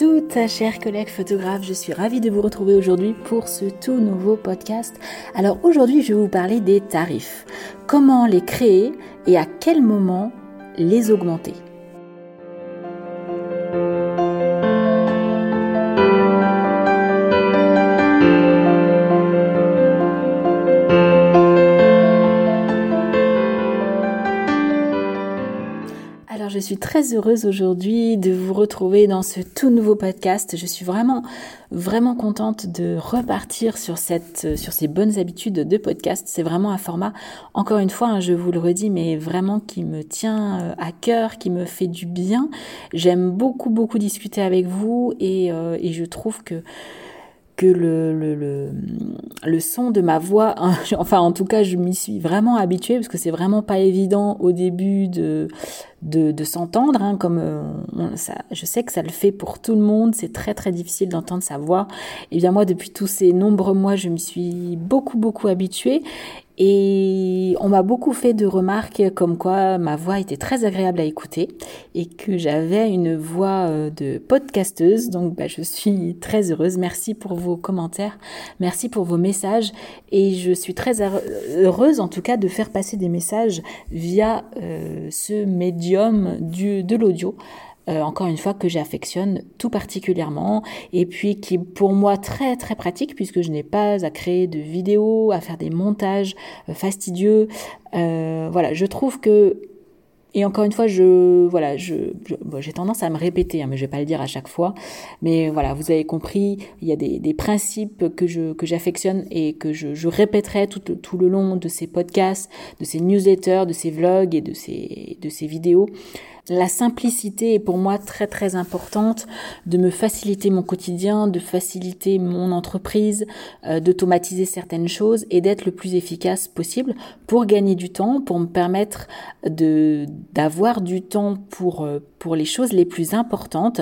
toutes, chers collègues photographes. Je suis ravie de vous retrouver aujourd'hui pour ce tout nouveau podcast. Alors aujourd'hui, je vais vous parler des tarifs. Comment les créer et à quel moment les augmenter. Très heureuse aujourd'hui de vous retrouver dans ce tout nouveau podcast. Je suis vraiment, vraiment contente de repartir sur, cette, sur ces bonnes habitudes de podcast. C'est vraiment un format, encore une fois, hein, je vous le redis, mais vraiment qui me tient euh, à cœur, qui me fait du bien. J'aime beaucoup, beaucoup discuter avec vous et, euh, et je trouve que que le, le, son de ma voix, enfin en tout cas je m'y suis vraiment habituée parce que c'est vraiment pas évident au début de, de, s'entendre, hein, comme euh, ça, je sais que ça le fait pour tout le monde, c'est très très difficile d'entendre sa voix. Et bien moi depuis tous ces nombreux mois je me suis beaucoup beaucoup habituée et on m'a beaucoup fait de remarques comme quoi ma voix était très agréable à écouter et que j'avais une voix euh, de podcasteuse. Donc bah, je suis très heureuse. Merci pour vos commentaires, merci pour vos messages et je suis très heureuse en tout cas de faire passer des messages via euh, ce médium de l'audio. Euh, encore une fois que j'affectionne tout particulièrement et puis qui est pour moi très très pratique puisque je n'ai pas à créer de vidéos, à faire des montages euh, fastidieux. Voilà, je trouve que et encore une fois, je voilà, je, j'ai tendance à me répéter, hein, mais je vais pas le dire à chaque fois. Mais voilà, vous avez compris, il y a des, des principes que je que j'affectionne et que je, je répéterai tout, tout le long de ces podcasts, de ces newsletters, de ces vlogs et de ces de ces vidéos. La simplicité est pour moi très très importante de me faciliter mon quotidien, de faciliter mon entreprise, euh, d'automatiser certaines choses et d'être le plus efficace possible pour gagner du temps, pour me permettre de d'avoir du temps pour euh, pour les choses les plus importantes.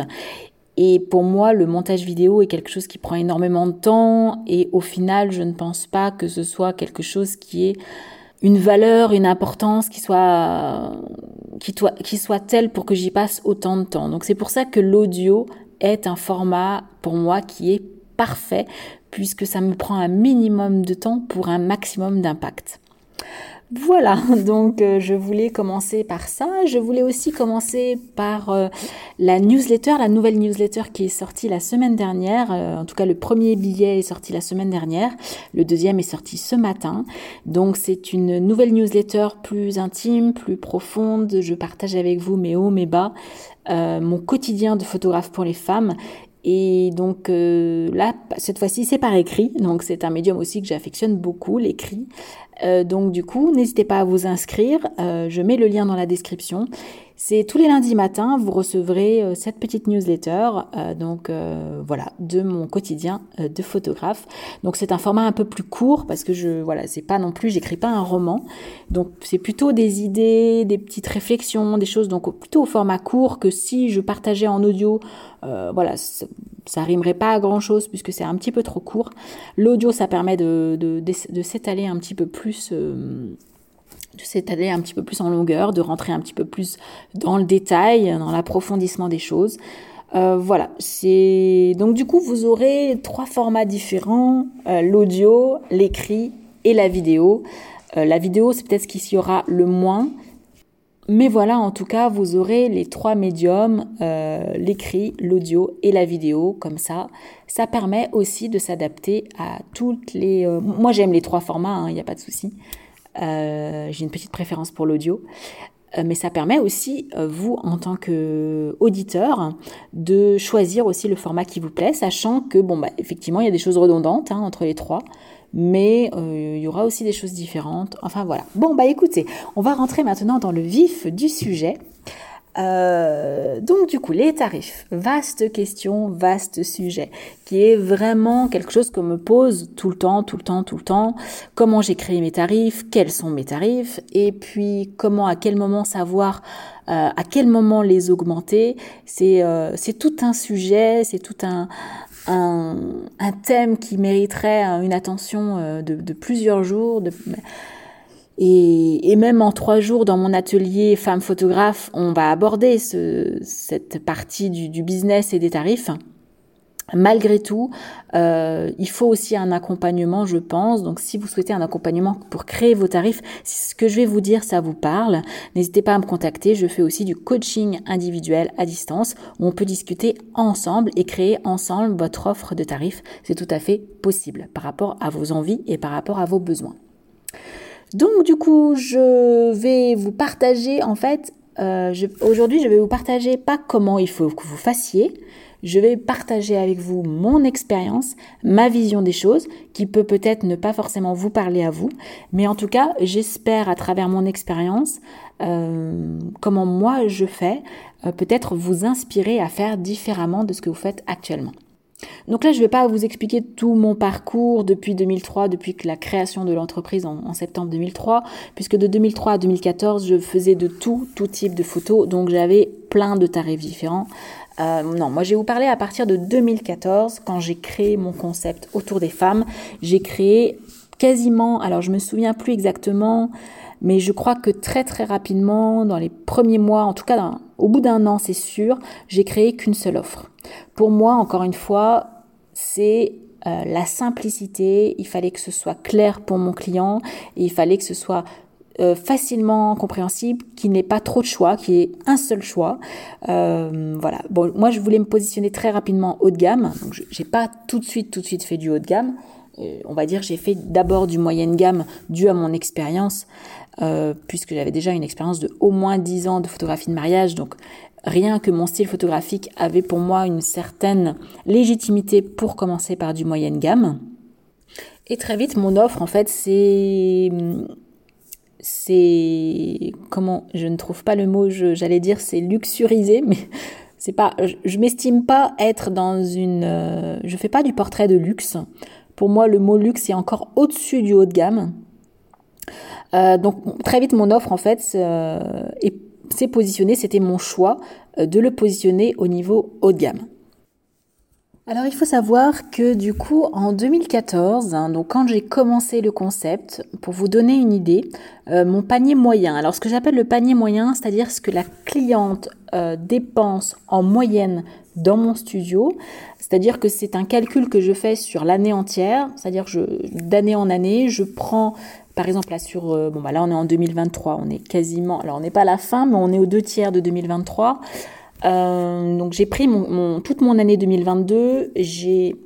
Et pour moi, le montage vidéo est quelque chose qui prend énormément de temps et au final, je ne pense pas que ce soit quelque chose qui ait une valeur, une importance qui soit qui, soit telle pour que j'y passe autant de temps. Donc c'est pour ça que l'audio est un format pour moi qui est parfait puisque ça me prend un minimum de temps pour un maximum d'impact. Voilà, donc euh, je voulais commencer par ça. Je voulais aussi commencer par euh, la newsletter, la nouvelle newsletter qui est sortie la semaine dernière. Euh, en tout cas, le premier billet est sorti la semaine dernière. Le deuxième est sorti ce matin. Donc c'est une nouvelle newsletter plus intime, plus profonde. Je partage avec vous mes hauts, mes bas, mon quotidien de photographe pour les femmes et donc là, cette fois-ci, c'est par écrit. Donc c'est un médium aussi que j'affectionne beaucoup, l'écrit. Euh, donc du coup, n'hésitez pas à vous inscrire. Euh, je mets le lien dans la description. C'est tous les lundis matins, vous recevrez euh, cette petite newsletter, donc voilà, de mon quotidien de photographe. Donc c'est un format un peu plus court parce que je voilà, c'est pas non plus, j'écris pas un roman. Donc c'est plutôt des idées, des petites réflexions, des choses donc plutôt au format court que si je partageais en audio. voilà, ça rimerait pas à grand chose puisque c'est un petit peu trop court. L'audio, ça permet de, de, s'étaler un petit peu plus. Euh, de s'étaler un petit peu plus en longueur, de rentrer un petit peu plus dans le détail, dans l'approfondissement des choses. Euh, voilà, c'est donc du coup vous aurez trois formats différents euh, l'audio, l'écrit et la vidéo. la vidéo, c'est peut-être ce qui y aura le moins, mais voilà, en tout cas, vous aurez les trois médiums, euh, l'écrit, l'audio et la vidéo, comme ça. Ça permet aussi de s'adapter à toutes les... Euh, moi, j'aime les trois formats, il hein, n'y a pas de souci. Euh, j'ai une petite préférence pour l'audio. mais ça permet aussi, vous, en tant qu'auditeur, de choisir aussi le format qui vous plaît, sachant que, bon, bah, effectivement, il y a des choses redondantes hein, entre les trois mais euh, il y aura aussi des choses différentes. Enfin voilà. Bon, bah écoutez, on va rentrer maintenant dans le vif du sujet. Euh, donc du coup, les tarifs, vaste question, vaste sujet, qui est vraiment quelque chose qu'on me pose tout le temps, tout le temps, tout le temps. Comment j'ai créé mes tarifs, quels sont mes tarifs, et puis comment, à quel moment savoir, euh, à quel moment les augmenter. C'est c'est tout un sujet, c'est tout un, un, un, thème qui mériterait une attention de, plusieurs jours. Et, même en trois jours dans mon atelier femme photographe, on va aborder cette partie du business et des tarifs. Malgré tout, euh, il faut aussi un accompagnement, je pense. Donc, si vous souhaitez un accompagnement pour créer vos tarifs, ce que je vais vous dire, ça vous parle, n'hésitez pas à me contacter. Je fais aussi du coaching individuel à distance où on peut discuter ensemble et créer ensemble votre offre de tarifs. C'est tout à fait possible par rapport à vos envies et par rapport à vos besoins. Donc, du coup, je vais vous partager, en fait, euh, aujourd'hui, je vais vous partager pas comment il faut que vous fassiez, je vais partager avec vous mon expérience, ma vision des choses, qui peut peut-être ne pas forcément vous parler à vous, mais en tout cas, j'espère à travers mon expérience, euh, comment moi je fais, euh, peut-être vous inspirer à faire différemment de ce que vous faites actuellement. Donc là, je ne vais pas vous expliquer tout mon parcours depuis 2003, depuis la création de l'entreprise en, septembre 2003, puisque de 2003 à 2014, je faisais de tout, tout type de photos, donc j'avais plein de tarifs différents. Euh, non, moi je vais vous parler à partir de 2014, quand j'ai créé mon concept autour des femmes. J'ai créé quasiment, alors je me souviens plus exactement, mais je crois que très très rapidement, dans les premiers mois, en tout cas au bout d'un an, c'est sûr, j'ai créé qu'une seule offre. Pour moi, encore une fois, c'est euh, la simplicité. Il fallait que ce soit clair pour mon client il fallait que ce soit euh, facilement compréhensible, qui n'ait pas trop de choix, qui ait un seul choix. Euh, voilà. Bon, moi, je voulais me positionner très rapidement haut de gamme. Donc, j'ai pas tout de suite, tout de suite fait du haut de gamme. On va dire, j'ai fait d'abord du moyenne gamme dû à mon expérience, puisque j'avais déjà une expérience de au moins 10 ans de photographie de mariage. Donc, rien que mon style photographique avait pour moi une certaine légitimité pour commencer par du moyenne gamme. Et très vite, mon offre, en fait, c'est c'est comment je ne trouve pas le mot j'allais dire c'est luxurisé mais c'est pas je, m'estime pas être dans une euh, je fais pas du portrait de luxe pour moi le mot luxe est encore au-dessus du haut de gamme euh, donc très vite mon offre en fait euh, s'est positionnée. C'était mon choix de le positionner au niveau haut de gamme. Alors il faut savoir que du coup en 2014, hein, donc quand j'ai commencé le concept, pour vous donner une idée, euh, mon panier moyen, alors ce que j'appelle le panier moyen, c'est-à-dire ce que la cliente euh, dépense en moyenne dans mon studio, c'est-à-dire que c'est un calcul que je fais sur l'année entière, c'est-à-dire d'année en année, je prends par exemple là sur euh, bon bah là on est en 2023, on est quasiment alors on n'est pas à la fin mais on est aux deux tiers de 2023. Euh, donc j'ai pris mon, toute mon année 2022, j'ai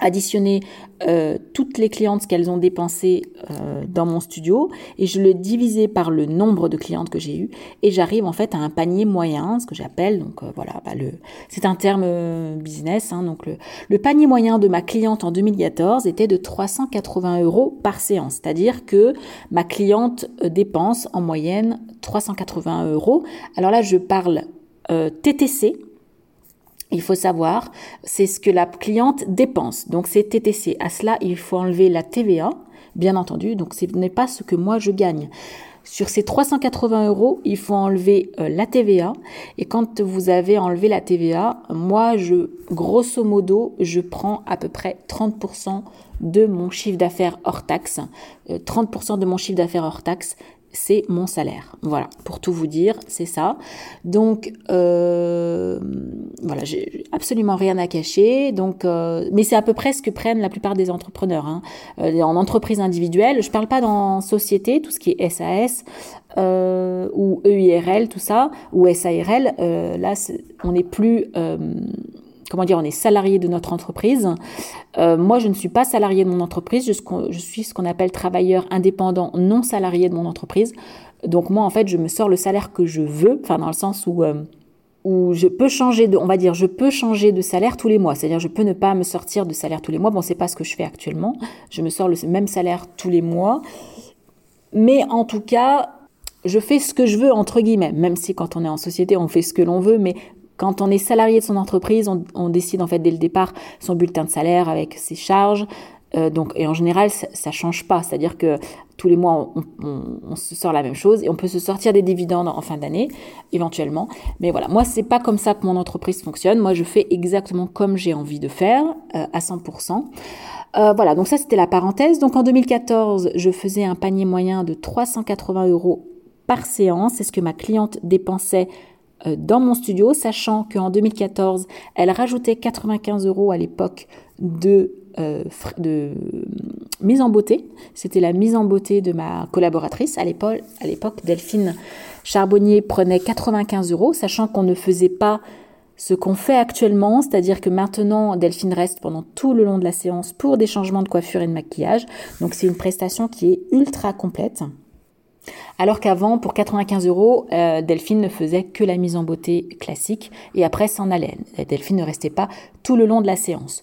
additionné euh, toutes les clientes qu'elles ont dépensées euh, dans mon studio et je le divisais par le nombre de clientes que j'ai eues et j'arrive en fait à un panier moyen, ce que j'appelle donc voilà, bah, c'est un terme business hein, donc le, panier moyen de ma cliente en 2014 était de 380 euros par séance, c'est-à-dire que ma cliente dépense en moyenne 380 euros. Alors là je parle euh, TTC, il faut savoir, c'est ce que la cliente dépense. Donc c'est TTC. À cela, il faut enlever la TVA, bien entendu. Donc ce n'est pas ce que moi je gagne. Sur ces 380 euros, il faut enlever euh, la TVA. Et quand vous avez enlevé la TVA, moi, je, grosso modo, je prends à peu près 30% de mon chiffre d'affaires hors taxe. 30% euh, de mon chiffre d'affaires hors taxe, c'est mon salaire. Voilà, pour tout vous dire, c'est ça. Donc, euh, voilà, j'ai absolument rien à cacher. Donc, euh, mais c'est à peu près ce que prennent la plupart des entrepreneurs. Hein. Euh, en entreprise individuelle, je parle pas dans société, tout ce qui est SAS ou EIRL, tout ça, ou SARL. là, on n'est plus comment dire, on est salarié de notre entreprise. Euh, moi, je ne suis pas salarié de mon entreprise, je, suis ce qu'on appelle travailleur indépendant non salarié de mon entreprise. Donc moi, en fait, je me sors le salaire que je veux, enfin dans le sens où euh, où je peux changer de, on va dire, je peux changer de salaire tous les mois. C'est-à-dire, je peux ne pas me sortir de salaire tous les mois. Bon, c'est pas ce que je fais actuellement. Je me sors le même salaire tous les mois. Mais en tout cas, je fais ce que je veux, entre guillemets. Même si quand on est en société, on fait ce que l'on veut. Mais quand on est salarié de son entreprise, on, décide en fait dès le départ son bulletin de salaire avec ses charges. Euh, donc, et en général, ça, ne change pas. C'est-à-dire que tous les mois, on, se sort la même chose et on peut se sortir des dividendes en fin d'année, éventuellement. Mais voilà, moi, c'est pas comme ça que mon entreprise fonctionne. Moi, je fais exactement comme j'ai envie de faire, euh, à 100%. Euh, voilà, donc ça, c'était la parenthèse. Donc, en 2014, je faisais un panier moyen de 380 euros par séance. C'est ce que ma cliente dépensait dans mon studio, sachant qu'en 2014, elle rajoutait 95 euros à l'époque de euh, de mise en beauté. C'était la mise en beauté de ma collaboratrice. À l'époque, à l'époque Delphine Charbonnier prenait 95 euros, sachant qu'on ne faisait pas ce qu'on fait actuellement, c'est-à-dire que maintenant, Delphine reste pendant tout le long de la séance pour des changements de coiffure et de maquillage. Donc c'est une prestation qui est ultra complète. Alors qu'avant, pour 95 euros, euh, Delphine ne faisait que la mise en beauté classique et après s'en allait. Delphine ne restait pas tout le long de la séance.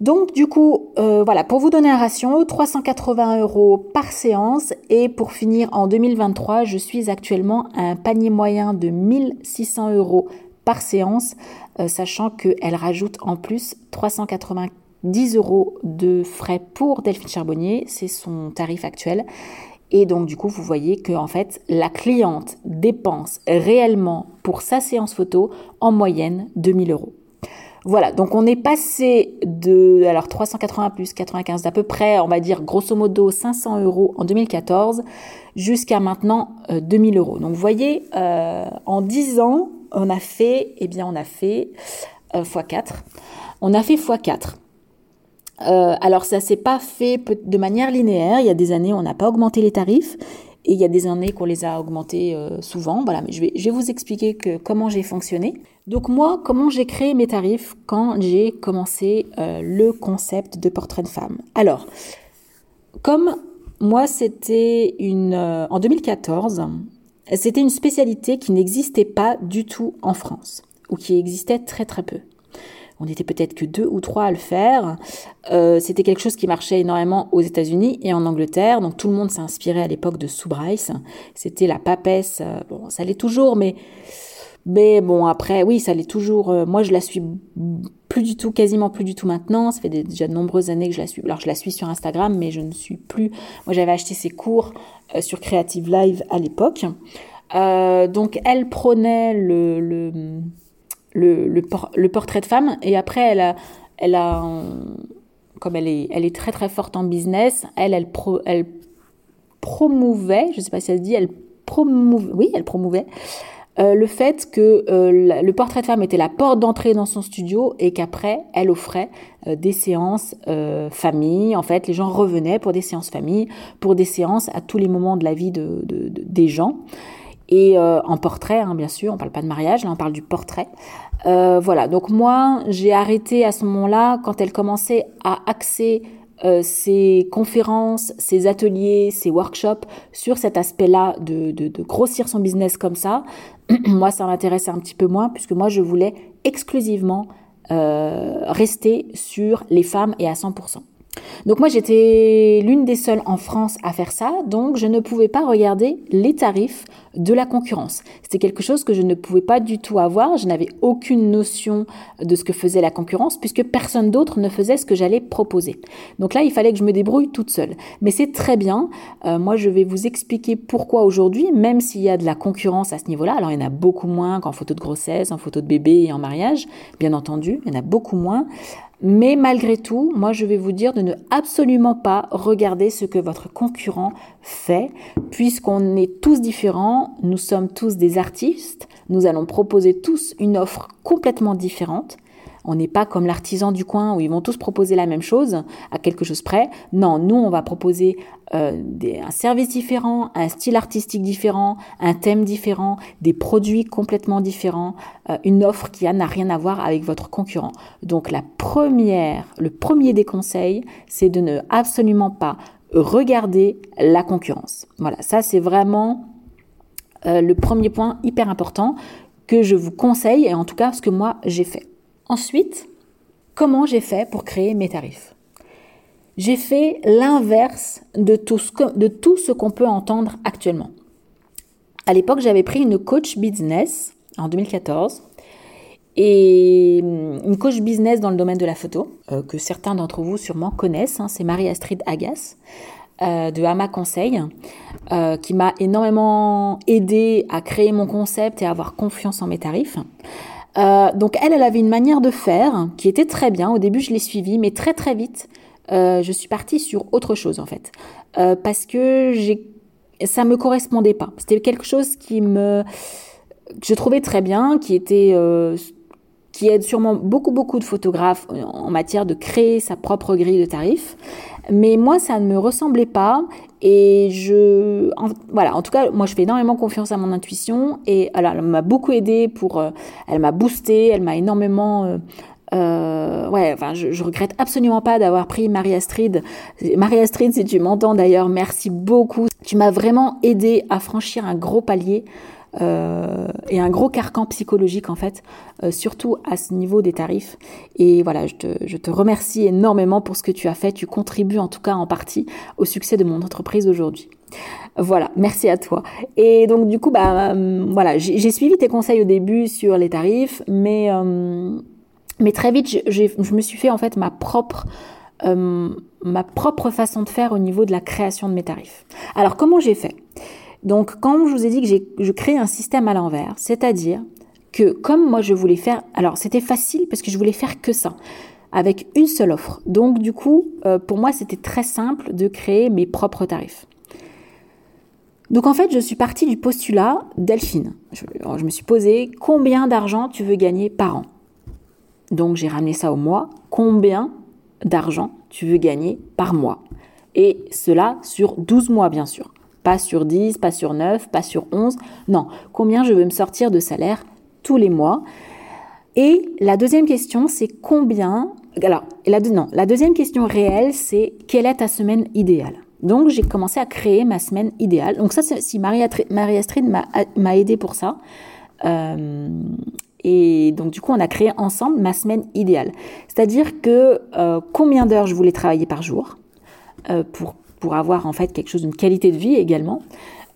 Donc du coup, euh, voilà, pour vous donner un ratio, 380 euros par séance et pour finir en 2023, je suis actuellement à un panier moyen de 1600 euros par séance, euh, sachant qu'elle rajoute en plus 390 euros de frais pour Delphine Charbonnier, c'est son tarif actuel. Et donc du coup, vous voyez que en fait, la cliente dépense réellement pour sa séance photo en moyenne 2000 euros. Voilà, donc on est passé de alors 380 plus 95 d'à peu près, on va dire grosso modo 500 euros en 2014 jusqu'à maintenant 2000 euh, euros. Donc vous voyez, euh, en 10 ans, on a fait, eh bien on a fait x4. Euh, on a fait x4. Alors ça s'est pas fait de manière linéaire. Il y a des années on n'a pas augmenté les tarifs et il y a des années qu'on les a augmentés euh, souvent. Voilà, mais je vais, je vais vous expliquer que, comment j'ai fonctionné. Donc moi, comment j'ai créé mes tarifs quand j'ai commencé euh, le concept de portrait de femme. Alors, comme moi, c'était une euh, en 2014, c'était une spécialité qui n'existait pas du tout en France ou qui existait très très peu. On était peut-être que deux ou trois à le faire. Euh, c'était quelque chose qui marchait énormément aux États-Unis et en Angleterre. Donc tout le monde s'est inspiré à l'époque de Sue Bryce. C'était la papesse. Euh, bon, ça l'est toujours, mais mais bon après, oui, ça l'est toujours. Euh, moi, je la suis plus du tout, quasiment plus du tout maintenant. Ça fait déjà de nombreuses années que je la suis. Alors je la suis sur Instagram, mais je ne suis plus. Moi, j'avais acheté ses cours sur Creative Live à l'époque. donc elle prônait le le, le, portrait de femme. Et après, elle a, elle a comme elle est, elle est très très forte en business, elle, elle, pro, elle promouvait, je sais pas si elle se dit, elle promouvait, oui, elle promouvait euh, le fait que euh, le portrait de femme était la porte d'entrée dans son studio et qu'après, elle offrait euh, des séances famille. En fait, les gens revenaient pour des séances famille, pour des séances à tous les moments de la vie de, de, des gens. Et en portrait, hein, bien sûr, on parle pas de mariage, là on parle du portrait. Euh, voilà, donc moi, j'ai arrêté à ce moment-là quand elle commençait à axer euh, ses conférences, ses ateliers, ses workshops sur cet aspect-là de, de, grossir son business comme ça. moi, ça m'intéressait un petit peu moins puisque moi, je voulais exclusivement euh, rester sur les femmes et à 100%. Donc moi j'étais l'une des seules en France à faire ça, donc je ne pouvais pas regarder les tarifs de la concurrence. C'était quelque chose que je ne pouvais pas du tout avoir, je n'avais aucune notion de ce que faisait la concurrence puisque personne d'autre ne faisait ce que j'allais proposer. Donc là il fallait que je me débrouille toute seule. Mais c'est très bien, euh, moi je vais vous expliquer pourquoi aujourd'hui, même s'il y a de la concurrence à ce niveau-là, alors il y en a beaucoup moins qu'en photo de grossesse, en photo de bébé et en mariage, bien entendu, il y en a beaucoup moins. Mais malgré tout, moi je vais vous dire de ne absolument pas regarder ce que votre concurrent fait, puisqu'on est tous différents, nous sommes tous des artistes, nous allons proposer tous une offre complètement différente. On n'est pas comme l'artisan du coin où ils vont tous proposer la même chose à quelque chose près. Non, nous, on va proposer euh, un service différent, un style artistique différent, un thème différent, des produits complètement différents, euh, une offre qui n'a rien à voir avec votre concurrent. Donc la première, le premier des conseils, c'est de ne absolument pas regarder la concurrence. Voilà, ça c'est vraiment euh, le premier point hyper important que je vous conseille et en tout cas ce que moi j'ai fait. Ensuite, comment j'ai fait pour créer mes tarifs? J'ai fait l'inverse de tout ce qu'on peut entendre actuellement. À l'époque, j'avais pris une coach business en 2014 et hum, une coach business dans le domaine de la photo, euh, que certains d'entre vous sûrement connaissent, hein, c'est Marie-Astrid Agas. Euh, de Hama Conseil, euh, qui m'a énormément aidé à créer mon concept et à avoir confiance en mes tarifs. Donc elle, elle avait une manière de faire qui était très bien. Au début, je l'ai suivie, mais très très vite, je suis partie sur autre chose en fait, parce que j'ai, ça me correspondait pas. C'était quelque chose qui me, que je trouvais très bien, qui était qui aide sûrement beaucoup beaucoup de photographes en matière de créer sa propre grille de tarifs. Mais moi, ça ne me ressemblait pas et je, voilà, en tout cas, moi, je fais énormément confiance à mon intuition et alors, elle m'a beaucoup aidé pour, euh, elle m'a boosté, elle m'a énormément euh, euh, ouais, enfin, je, regrette absolument pas d'avoir pris Marie-Astrid. Marie-Astrid, si tu m'entends d'ailleurs, merci beaucoup. Tu m'as vraiment aidé à franchir un gros palier euh, et un gros carcan psychologique en fait, euh, surtout à ce niveau des tarifs. Et voilà, je te, remercie énormément pour ce que tu as fait. Tu contribues en tout cas en partie au succès de mon entreprise aujourd'hui. Voilà, merci à toi. Et donc du coup, bah euh, voilà, j'ai suivi tes conseils au début sur les tarifs, mais mais très vite, je me suis fait en fait ma propre ma propre façon de faire au niveau de la création de mes tarifs. Alors comment j'ai fait? Donc, quand je vous ai dit que je crée un système à l'envers, c'est-à-dire que comme moi je voulais faire, alors c'était facile parce que je voulais faire que ça, avec une seule offre. Donc du coup, euh, pour moi c'était très simple de créer mes propres tarifs. Donc en fait, je suis partie du postulat Delphine. Je, je me suis posé combien d'argent tu veux gagner par an? Donc j'ai ramené ça au mois. Combien d'argent tu veux gagner par mois? Et cela sur 12 mois bien sûr. Pas sur 10, pas sur 9, pas sur 11. Non, combien je veux me sortir de salaire tous les mois? Et la deuxième question, c'est combien... Alors, la, non, la deuxième question réelle, c'est quelle est ta semaine idéale? Donc j'ai commencé à créer ma semaine idéale. Donc ça, si Marie-Astrid m'a aidé pour ça. Euh, et donc du coup, on a créé ensemble ma semaine idéale. C'est-à-dire que euh, combien d'heures je voulais travailler par jour euh, pour pour avoir en fait quelque chose d'une qualité de vie également.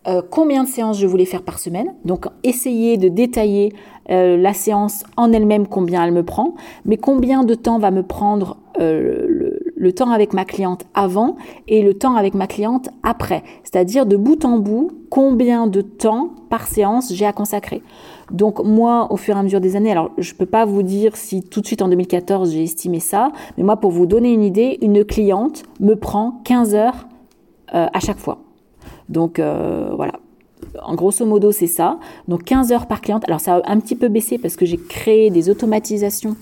Euh, combien de séances je voulais faire par semaine? Donc essayer de détailler euh, la séance en elle-même, combien elle me prend, mais combien de temps va me prendre euh, le, le, temps avec ma cliente avant et le temps avec ma cliente après. C'est-à-dire de bout en bout, combien de temps par séance j'ai à consacrer. Donc moi, au fur et à mesure des années, alors je peux pas vous dire si tout de suite en 2014 j'ai estimé ça, mais moi pour vous donner une idée, une cliente me prend 15 heures à chaque fois. Donc euh, voilà. En grosso modo, c'est ça. Donc 15 heures par cliente. Alors ça a un petit peu baissé parce que j'ai créé des automatisations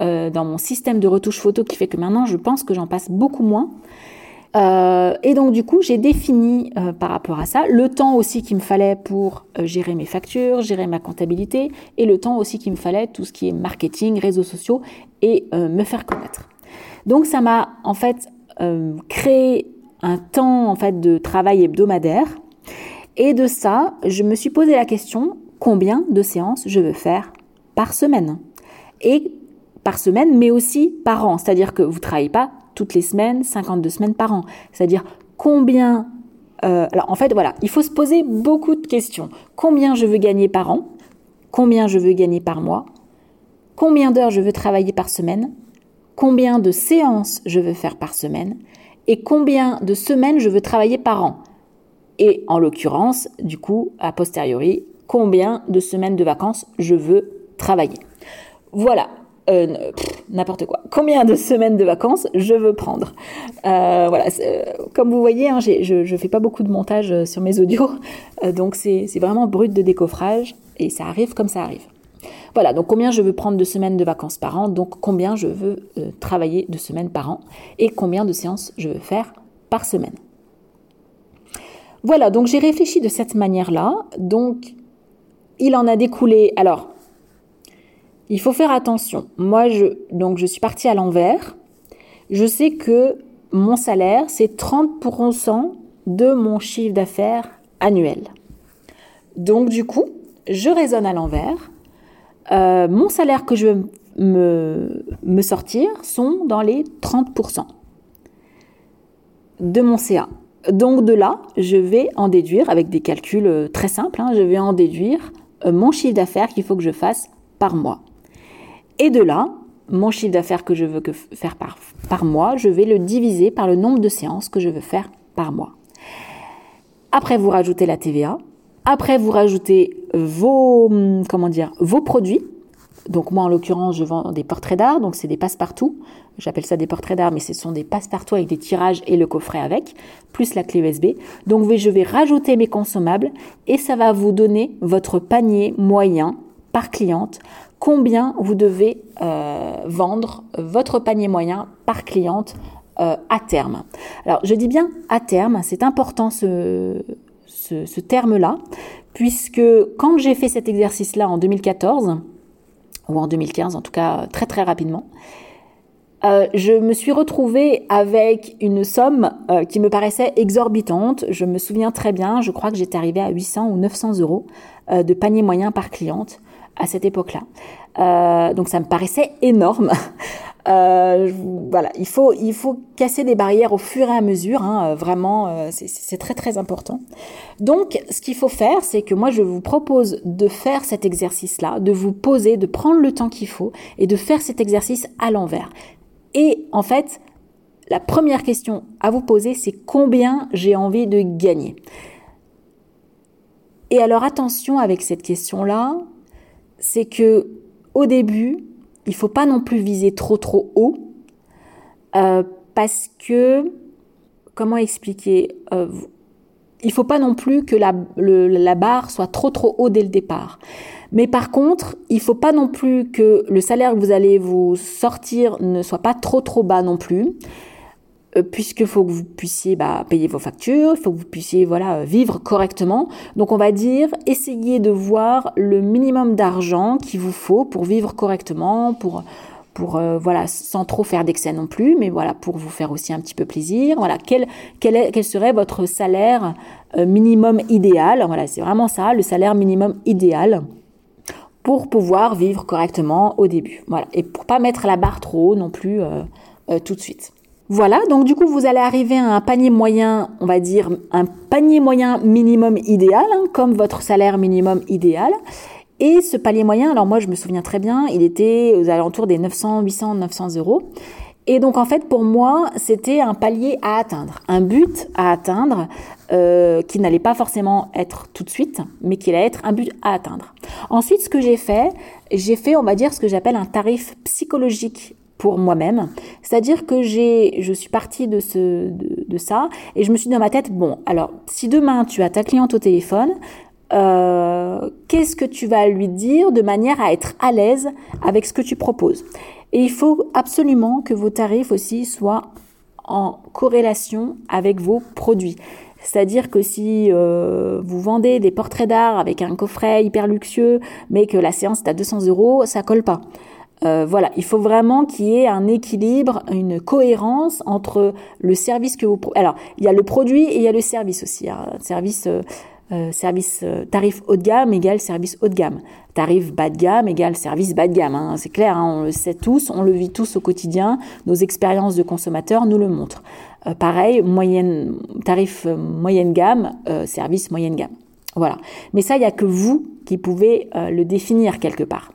euh, dans mon système de retouche photo qui fait que maintenant je pense que j'en passe beaucoup moins. et donc du coup, j'ai défini par rapport à ça le temps aussi qu'il me fallait pour gérer mes factures, gérer ma comptabilité, et le temps aussi qu'il me fallait tout ce qui est marketing, réseaux sociaux et me faire connaître. Donc ça m'a en fait créé un temps en fait de travail hebdomadaire. Et de ça, je me suis posé la question combien de séances je veux faire par semaine? Et par semaine, mais aussi par an. C'est-à-dire que vous travaillez pas toutes les semaines, 52 semaines par an. C'est-à-dire combien... Euh, alors en fait, voilà, il faut se poser beaucoup de questions. Combien je veux gagner par an? Combien je veux gagner par mois? Combien d'heures je veux travailler par semaine? Combien de séances je veux faire par semaine? Et combien de semaines je veux travailler par an? Et en l'occurrence, du coup, a posteriori, combien de semaines de vacances je veux travailler? Voilà, euh, n'importe quoi. Combien de semaines de vacances je veux prendre? Euh, voilà, comme vous voyez, hein, je ne fais pas beaucoup de montage euh, sur mes audios, donc c'est vraiment brut de décoffrage et ça arrive comme ça arrive. Voilà, donc combien je veux prendre de semaines de vacances par an, donc combien je veux euh, travailler de semaines par an et combien de séances je veux faire par semaine. Voilà, donc j'ai réfléchi de cette manière-là. Donc, il en a découlé. Alors, il faut faire attention. Moi, je, je suis partie à l'envers. Je sais que mon salaire, c'est 30% de mon chiffre d'affaires annuel. Donc, du coup, je raisonne à l'envers. Euh, mon salaire que je veux me, sortir sont dans les 30% de mon CA. Donc de là, je vais en déduire, avec des calculs euh, très simples, hein, je vais en déduire euh, mon chiffre d'affaires qu'il faut que je fasse par mois. Et de là, mon chiffre d'affaires que je veux faire par, par mois, je vais le diviser par le nombre de séances que je veux faire par mois. Après, vous rajoutez la TVA. Après, vous rajoutez vos, comment dire, vos produits. Donc moi, en l'occurrence, je vends des portraits d'art, donc c'est des passe-partout. J'appelle ça des portraits d'art, mais ce sont des passe-partout avec des tirages et le coffret avec, plus la clé USB. Donc je vais rajouter mes consommables et ça va vous donner votre panier moyen par cliente, combien vous devez euh, vendre votre panier moyen par cliente euh, à terme. Alors je dis bien à terme, c'est important ce terme-là, puisque quand j'ai fait cet exercice-là en 2014, ou en 2015 en tout cas très très rapidement, euh, je me suis retrouvée avec une somme euh, qui me paraissait exorbitante. Je me souviens très bien, je crois que j'étais arrivée à 800 ou 900 euros euh, de panier moyen par cliente à cette époque-là. donc ça me paraissait énorme. Voilà, il faut, il faut casser des barrières au fur et à mesure, hein, vraiment, c'est très très important. Donc, ce qu'il faut faire, c'est que moi, je vous propose de faire cet exercice-là, de vous poser, de prendre le temps qu'il faut et de faire cet exercice à l'envers. Et en fait, la première question à vous poser, c'est combien j'ai envie de gagner. Et alors attention avec cette question-là, c'est que au début, il faut pas non plus viser trop trop haut, euh, parce que comment expliquer euh, Il faut pas non plus que la, barre soit trop trop haut dès le départ. Mais par contre, il faut pas non plus que le salaire que vous allez vous sortir ne soit pas trop trop bas non plus, euh, puisqu'il faut que vous puissiez bah, payer vos factures, il faut que vous puissiez voilà vivre correctement. Donc on va dire essayez de voir le minimum d'argent qu'il vous faut pour vivre correctement, pour pour euh, voilà sans trop faire d'excès non plus, mais voilà pour vous faire aussi un petit peu plaisir. Voilà quel quel, est, quel serait votre salaire euh, minimum idéal? Voilà c'est vraiment ça le salaire minimum idéal pour pouvoir vivre correctement au début. Voilà. Et pour pas mettre la barre trop haut non plus euh, euh, tout de suite. Voilà, donc du coup vous allez arriver à un panier moyen, on va dire un panier moyen minimum idéal, hein, comme votre salaire minimum idéal. Et ce panier moyen, alors moi je me souviens très bien, il était aux alentours des 900, 800, 900 euros. Et donc en fait pour moi c'était un palier à atteindre, un but à atteindre euh, qui n'allait pas forcément être tout de suite, mais qui allait être un but à atteindre. Ensuite ce que j'ai fait, j'ai fait on va dire ce que j'appelle un tarif psychologique pour moi-même, c'est-à-dire que j'ai, je suis partie de ce, de, ça et je me suis dit dans ma tête bon alors si demain tu as ta cliente au téléphone, euh, qu'est-ce que tu vas lui dire de manière à être à l'aise avec ce que tu proposes? Et il faut absolument que vos tarifs aussi soient en corrélation avec vos produits. C'est-à-dire que si euh, vous vendez des portraits d'art avec un coffret hyper luxueux, mais que la séance est à 200 euros, ça colle pas. Euh, voilà, il faut vraiment qu'il y ait un équilibre, une cohérence entre le service que vous... Alors, il y a le produit et il y a le service aussi. Service euh, euh, service tarif haut de gamme égale service haut de gamme. Tarif bas de gamme égale service bas de gamme. Hein. C'est clair, hein, on le sait tous, on le vit tous au quotidien. Nos expériences de consommateurs nous le montrent. Pareil, moyenne, tarif moyenne gamme, service moyenne gamme. Voilà. Mais ça, il n'y a que vous qui pouvez le définir quelque part.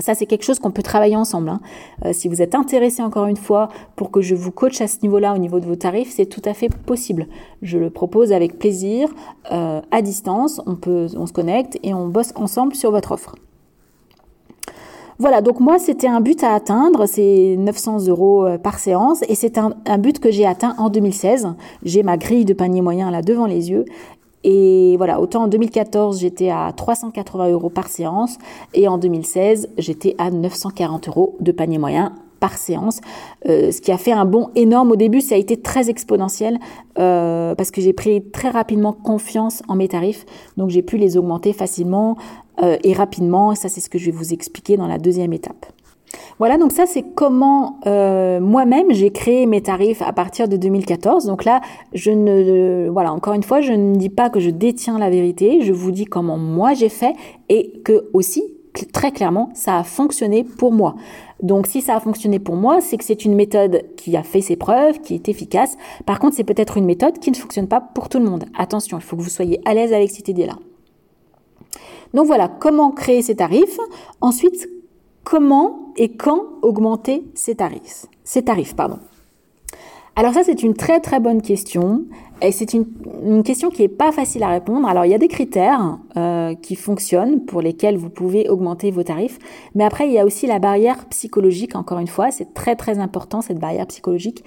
Ça, c'est quelque chose qu'on peut travailler ensemble. Hein. Euh, si vous êtes intéressé encore une fois pour que je vous coach à ce niveau-là, au niveau de vos tarifs, c'est tout à fait possible. Je le propose avec plaisir, euh, à distance. On se connecte et on bosse ensemble sur votre offre. Voilà, donc moi c'était un but à atteindre, c'est 900 euros euh, par séance et c'est un, but que j'ai atteint en 2016. J'ai ma grille de panier moyen là devant les yeux et voilà, autant en 2014, j'étais à 380 euros par séance et en 2016, j'étais à 940 euros de panier moyen par séance, euh, ce qui a fait un bond énorme. Au début, ça a été très exponentiel euh, parce que j'ai pris très rapidement confiance en mes tarifs, donc j'ai pu les augmenter facilement euh, et rapidement. Et ça, c'est ce que je vais vous expliquer dans la deuxième étape. Voilà, donc ça c'est comment euh, moi-même j'ai créé mes tarifs à partir de 2014. Donc là, je ne, voilà, encore une fois, je ne dis pas que je détiens la vérité, je vous dis comment moi j'ai fait et que aussi très clairement ça a fonctionné pour moi. Donc si ça a fonctionné pour moi, c'est que c'est une méthode qui a fait ses preuves, qui est efficace. Par contre, c'est peut-être une méthode qui ne fonctionne pas pour tout le monde. Attention, il faut que vous soyez à l'aise avec cette idée-là. Donc voilà, comment créer ces tarifs. Ensuite, comment et quand augmenter ses tarifs tarifs, pardon. Alors ça, c'est une très très bonne question. C'est une, question qui n'est pas facile à répondre. Alors il y a des critères euh, qui fonctionnent pour lesquels vous pouvez augmenter vos tarifs. Mais après, il y a aussi la barrière psychologique, encore une fois. C'est très très important, cette barrière psychologique.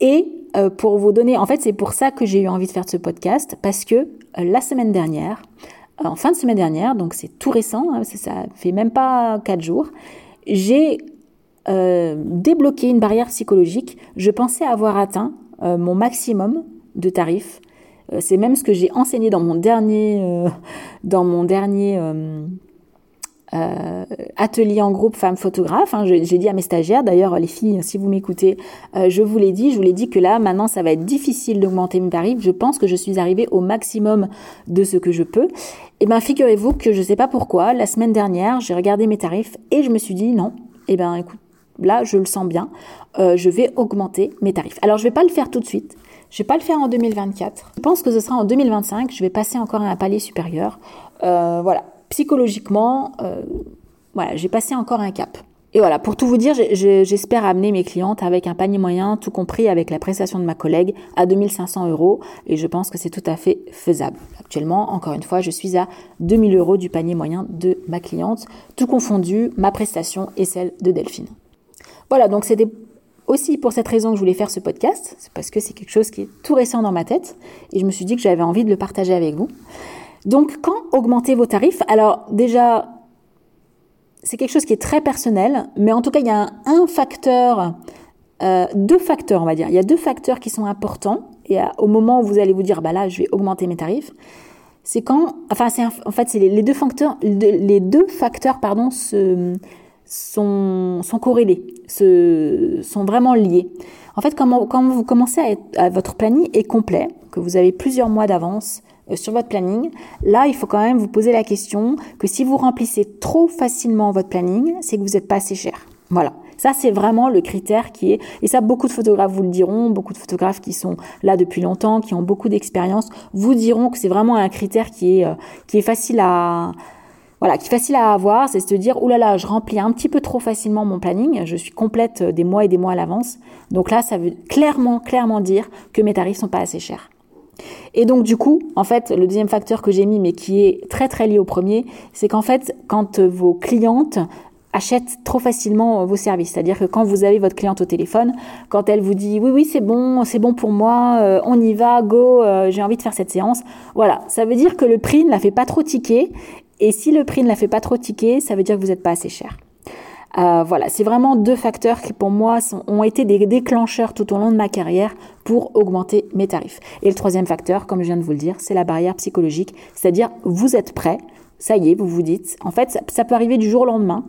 Et euh, pour vous donner, en fait, c'est pour ça que j'ai eu envie de faire ce podcast, parce que euh, la semaine dernière, en fin de semaine dernière, donc c'est tout récent, hein, ça fait même pas quatre jours, j'ai euh, débloqué une barrière psychologique. Je pensais avoir atteint euh, mon maximum de tarifs. Euh, c'est même ce que j'ai enseigné euh, dans mon dernier euh, atelier en groupe femmes photographes. Hein, j'ai dit à mes stagiaires, d'ailleurs les filles, si vous m'écoutez, euh, je vous l'ai dit, je vous l'ai dit que là maintenant ça va être difficile d'augmenter mes tarifs. Je pense que je suis arrivée au maximum de ce que je peux. Et eh ben figurez-vous que je sais pas pourquoi, la semaine dernière j'ai regardé mes tarifs et je me suis dit non. Et eh ben écoute, là je le sens bien, euh, je vais augmenter mes tarifs. Alors je vais pas le faire tout de suite. Je vais pas le faire en 2024. Je pense que ce sera en 2025. Je vais passer encore à un palier supérieur. Voilà psychologiquement, euh, voilà, j'ai passé encore un cap. Et voilà, pour tout vous dire, j'espère amener mes clientes avec un panier moyen, tout compris avec la prestation de ma collègue, à 2500 euros. Et je pense que c'est tout à fait faisable. Actuellement, encore une fois, je suis à 2000 euros du panier moyen de ma cliente, tout confondu, ma prestation et celle de Delphine. Voilà, donc c'était aussi pour cette raison que je voulais faire ce podcast, c'est parce que c'est quelque chose qui est tout récent dans ma tête. Et je me suis dit que j'avais envie de le partager avec vous. Donc, quand augmenter vos tarifs Alors, déjà, c'est quelque chose qui est très personnel, mais en tout cas, il y a un, facteur, euh, deux facteurs, on va dire. Il y a deux facteurs qui sont importants. Et au moment où vous allez vous dire, bah là, je vais augmenter mes tarifs, c'est quand, enfin, c'est en fait, c'est les, deux facteurs, les deux facteurs, pardon, sont, corrélés, sont vraiment liés. En fait, quand, vous commencez à, être, votre planning est complet, que vous avez plusieurs mois d'avance, sur votre planning, là, il faut quand même vous poser la question que si vous remplissez trop facilement votre planning, c'est que vous n'êtes pas assez cher. Voilà. Ça, c'est vraiment le critère qui est, et ça, beaucoup de photographes vous le diront, beaucoup de photographes qui sont là depuis longtemps, qui ont beaucoup d'expérience, vous diront que c'est vraiment un critère qui est, euh, qui est facile à, voilà, qui est facile à avoir, c'est se dire, oulala, je remplis un petit peu trop facilement mon planning, je suis complète des mois et des mois à l'avance. Donc là, ça veut clairement, clairement dire que mes tarifs sont pas assez chers. Et donc du coup, en fait, le deuxième facteur que j'ai mis, mais qui est très très lié au premier, c'est qu'en fait, quand vos clientes achètent trop facilement vos services. C'est-à-dire que quand vous avez votre cliente au téléphone, quand elle vous dit oui oui c'est bon, c'est bon pour moi, euh, on y va, go, euh, j'ai envie de faire cette séance, voilà, ça veut dire que le prix ne la fait pas trop tiquer. Et si le prix ne la fait pas trop tiquer, ça veut dire que vous n'êtes pas assez cher. Euh, voilà, c'est vraiment deux facteurs qui pour moi ont été des déclencheurs tout au long de ma carrière pour augmenter mes tarifs. Et le troisième facteur, comme je viens de vous le dire, c'est la barrière psychologique, c'est-à-dire vous êtes prêt, ça y est, vous vous dites, en fait, ça, peut arriver du jour au lendemain,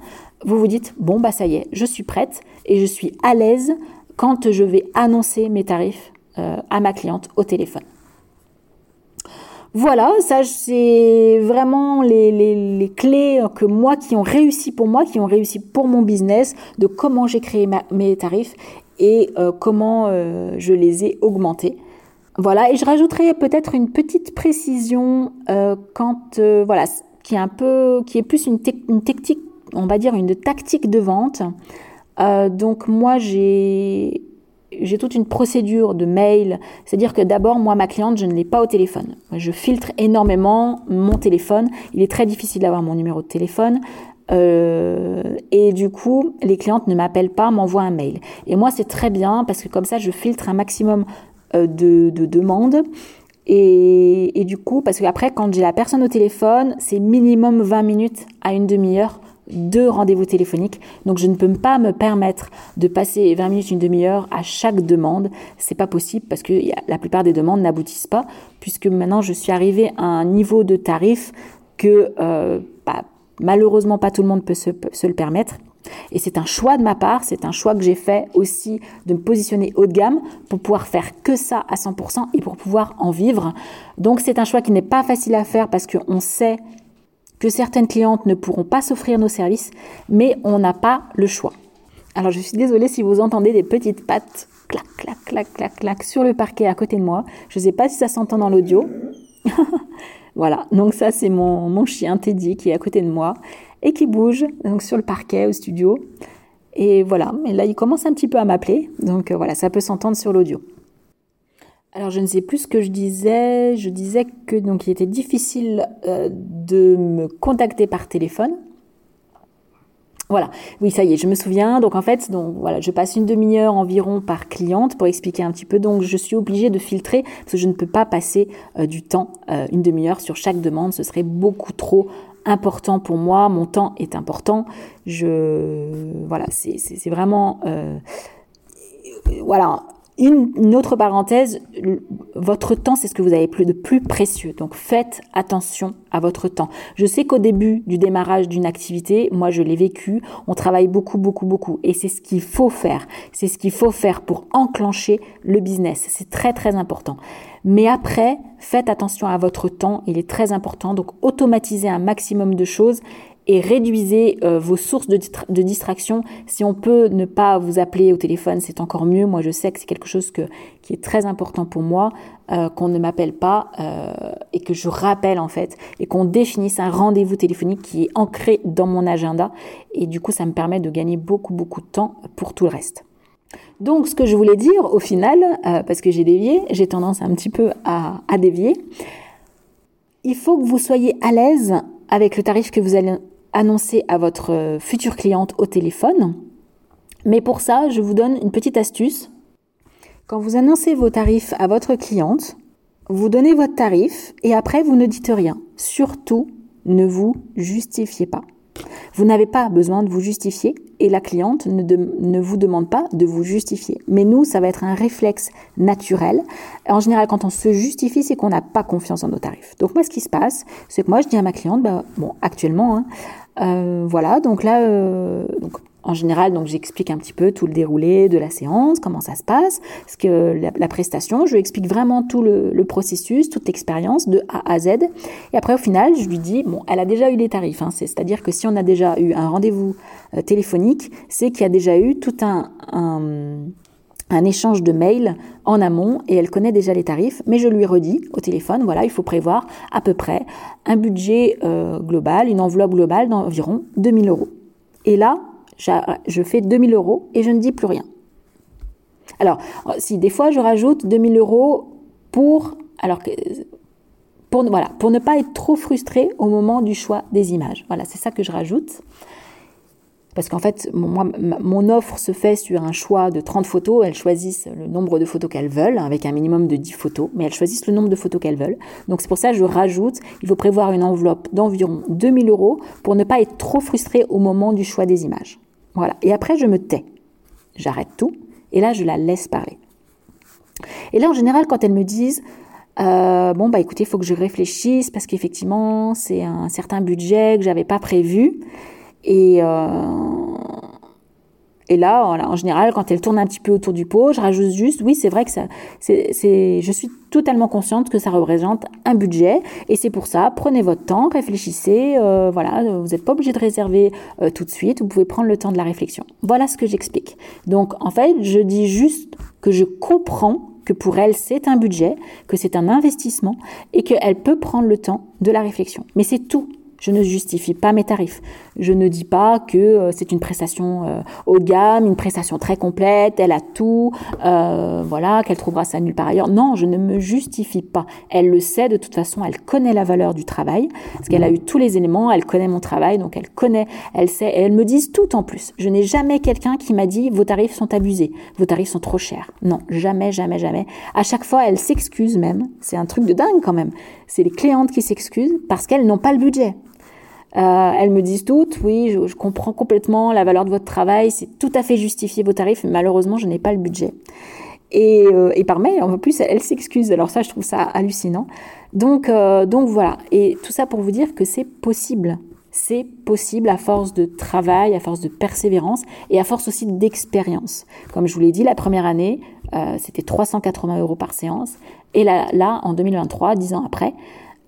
vous vous dites, bon, bah ça y est, je suis prête et je suis à l'aise quand je vais annoncer mes tarifs euh, à ma cliente au téléphone. Voilà, ça c'est vraiment les, clés que moi qui ont réussi pour moi, qui ont réussi pour mon business, de comment j'ai créé mes tarifs et euh, comment euh, je les ai augmentés. Voilà, et je rajouterai peut-être une petite précision euh, quand voilà, qui est un peu, qui est plus une technique, on va dire une tactique de vente. donc moi j'ai j'ai toute une procédure de mail. C'est-à-dire que d'abord, moi, ma cliente, je ne l'ai pas au téléphone. Je filtre énormément mon téléphone. Il est très difficile d'avoir mon numéro de téléphone. Euh, et du coup, les clientes ne m'appellent pas, m'envoient un mail. Et moi, c'est très bien parce que comme ça, je filtre un maximum euh, de, de demandes. Et, et, du coup, parce qu'après, quand j'ai la personne au téléphone, c'est minimum 20 minutes à une demi-heure deux rendez-vous téléphoniques. Donc je ne peux pas me permettre de passer 20 minutes, une demi-heure à chaque demande. C'est pas possible parce que la plupart des demandes n'aboutissent pas puisque maintenant je suis arrivée à un niveau de tarif que euh, bah, malheureusement pas tout le monde peut se, se le permettre. Et c'est un choix de ma part, c'est un choix que j'ai fait aussi de me positionner haut de gamme pour pouvoir faire que ça à 100% et pour pouvoir en vivre. Donc c'est un choix qui n'est pas facile à faire parce qu'on sait que certaines clientes ne pourront pas s'offrir nos services, mais on n'a pas le choix. Alors je suis désolée si vous entendez des petites pattes clac, clac, clac, clac, clac sur le parquet à côté de moi. Je ne sais pas si ça s'entend dans l'audio. voilà, donc ça c'est mon, mon chien Teddy qui est à côté de moi. et qui bouge donc sur le parquet au studio. Et voilà, mais là il commence un petit peu à m'appeler, donc euh, voilà, ça peut s'entendre sur l'audio. Alors je ne sais plus ce que je disais, je disais que donc il était difficile euh, de me contacter par téléphone. Voilà, oui, ça y est, je me souviens. Donc en fait, donc voilà, je passe une demi-heure environ par cliente pour expliquer un petit peu. Donc je suis obligée de filtrer parce que je ne peux pas passer euh, du temps, euh, une demi-heure sur chaque demande. Ce serait beaucoup trop important pour moi. Mon temps est important. Je voilà, c'est vraiment euh, voilà une, autre parenthèse, votre temps, c'est ce que vous avez de plus précieux. Donc faites attention à votre temps. Je sais qu'au début du démarrage d'une activité, moi je l'ai vécu, on travaille beaucoup, beaucoup, beaucoup. Et c'est ce qu'il faut faire. C'est ce qu'il faut faire pour enclencher le business. C'est très, très important. Mais après, faites attention à votre temps. Il est très important. Donc automatisez un maximum de choses et réduisez euh, vos sources de, distraction. Si on peut ne pas vous appeler au téléphone, c'est encore mieux. Moi, je sais que c'est quelque chose que, qui est très important pour moi, euh, qu'on ne m'appelle pas euh, et que je rappelle en fait, et qu'on définisse un rendez-vous téléphonique qui est ancré dans mon agenda. Et du coup, ça me permet de gagner beaucoup, beaucoup de temps pour tout le reste. Donc, ce que je voulais dire au final, parce que j'ai dévié, j'ai tendance un petit peu à dévier, il faut que vous soyez à l'aise avec le tarif que vous allez annoncer à votre euh, future cliente au téléphone. Mais pour ça, je vous donne une petite astuce. Quand vous annoncez vos tarifs à votre cliente, vous donnez votre tarif et après vous ne dites rien. Surtout, ne vous justifiez pas. Vous n'avez pas besoin de vous justifier et la cliente ne, ne, vous demande pas de vous justifier. Mais nous, ça va être un réflexe naturel. En général, quand on se justifie, c'est qu'on n'a pas confiance en nos tarifs. Donc moi, ce qui se passe, c'est que moi, je dis à ma cliente, bah, bon, actuellement, hein, euh, voilà, donc là, euh, donc, en général, donc j'explique un petit peu tout le déroulé de la séance, comment ça se passe, ce que la, prestation, je lui explique vraiment tout le, le processus, toute l'expérience de A à Z. Et après, au final, je lui dis, bon, elle a déjà eu les tarifs, hein, c'est-à-dire que si on a déjà eu un rendez-vous euh, téléphonique, c'est qu'il y a déjà eu tout un, un un échange de mails en amont et elle connaît déjà les tarifs, mais je lui redis au téléphone, voilà, il faut prévoir à peu près un budget euh, global, une enveloppe globale d'environ 2000 euros. Et là, je fais 2000 euros et je ne dis plus rien. Alors, si des fois je rajoute 2000 euros pour, alors pour, voilà, pour ne pas être trop frustré au moment du choix des images. Voilà, c'est ça que je rajoute. Parce qu'en fait, mon offre se fait sur un choix de 30 photos. Elles choisissent le nombre de photos qu'elles veulent, avec un minimum de 10 photos, mais elles choisissent le nombre de photos qu'elles veulent. Donc c'est pour ça que je rajoute, il faut prévoir une enveloppe d'environ 2000 euros pour ne pas être trop frustré au moment du choix des images. Voilà. Et après, je me tais. J'arrête tout. Et là, je la laisse parler. Et là, en général, quand elles me disent, euh, bon bah écoutez, il faut que je réfléchisse parce qu'effectivement c'est un certain budget que j'avais pas prévu. Et, euh, et là, en général, quand elle tourne un petit peu autour du pot, je rajoute juste, oui, c'est vrai que ça, c'est, je suis totalement consciente que ça représente un budget, et c'est pour ça, prenez votre temps, réfléchissez, euh, voilà, vous n'êtes pas obligé de réserver euh, tout de suite, vous pouvez prendre le temps de la réflexion. Voilà ce que j'explique. Donc, en fait, je dis juste que je comprends que pour elle, c'est un budget, que c'est un investissement, et qu'elle peut prendre le temps de la réflexion. Mais c'est tout. Je ne justifie pas mes tarifs. Je ne dis pas que euh, c'est une prestation euh, haut de gamme, une prestation très complète, elle a tout, euh, voilà, qu'elle trouvera ça nulle part ailleurs. Non, je ne me justifie pas. Elle le sait de toute façon, elle connaît la valeur du travail, parce qu'elle a eu tous les éléments, elle connaît mon travail, donc elle connaît, elle sait, et elle me disent tout en plus. Je n'ai jamais quelqu'un qui m'a dit vos tarifs sont abusés, vos tarifs sont trop chers. Non, jamais, jamais, jamais. À chaque fois, elle s'excuse même. C'est un truc de dingue quand même. C'est les clientes qui s'excusent parce qu'elles n'ont pas le budget. Euh, elles me disent toutes, oui, je, comprends complètement la valeur de votre travail, c'est tout à fait justifié vos tarifs, mais malheureusement, je n'ai pas le budget. Et, euh, par mail, en plus, elles s'excusent. Alors ça, je trouve ça hallucinant. Donc, euh, donc voilà. Et tout ça pour vous dire que c'est possible. C'est possible à force de travail, à force de persévérance et à force aussi d'expérience. Comme je vous l'ai dit, la première année, c'était 380 euros par séance. Et là, là, en 2023, dix ans après,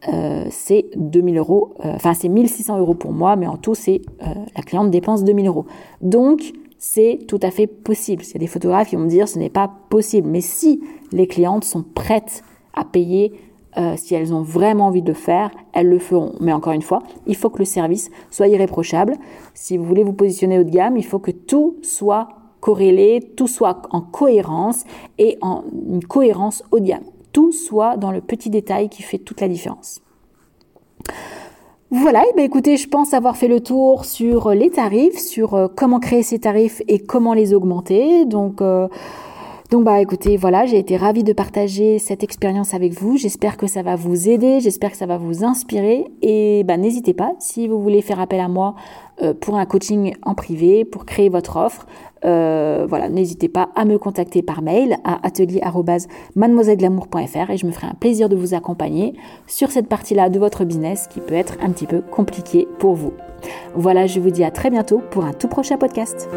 euh, c'est 2000 euros, euh, enfin c'est 1600 euros pour moi, mais en tout, c'est euh, la cliente dépense 2000 euros. Donc, c'est tout à fait possible. Il y a des photographes qui vont me dire ce n'est pas possible. Mais si les clientes sont prêtes à payer euh, si elles ont vraiment envie de le faire, elles le feront. Mais encore une fois, il faut que le service soit irréprochable. Si vous voulez vous positionner haut de gamme, il faut que tout soit corrélé, tout soit en cohérence et en une cohérence haut de gamme. Tout soit dans le petit détail qui fait toute la différence. Voilà, et eh bien écoutez, je pense avoir fait le tour sur les tarifs, sur euh, comment créer ces tarifs et comment les augmenter. Donc, euh, donc bah écoutez, voilà, j'ai été ravie de partager cette expérience avec vous. J'espère que ça va vous aider, j'espère que ça va vous inspirer. Et bah n'hésitez pas, si vous voulez faire appel à moi euh, pour un coaching en privé, pour créer votre offre, euh, voilà, n'hésitez pas à me contacter par mail à atelier@mademoiselleglamour.fr et je me ferai un plaisir de vous accompagner sur cette partie-là de votre business qui peut être un petit peu compliquée pour vous. Voilà, je vous dis à très bientôt pour un tout prochain podcast.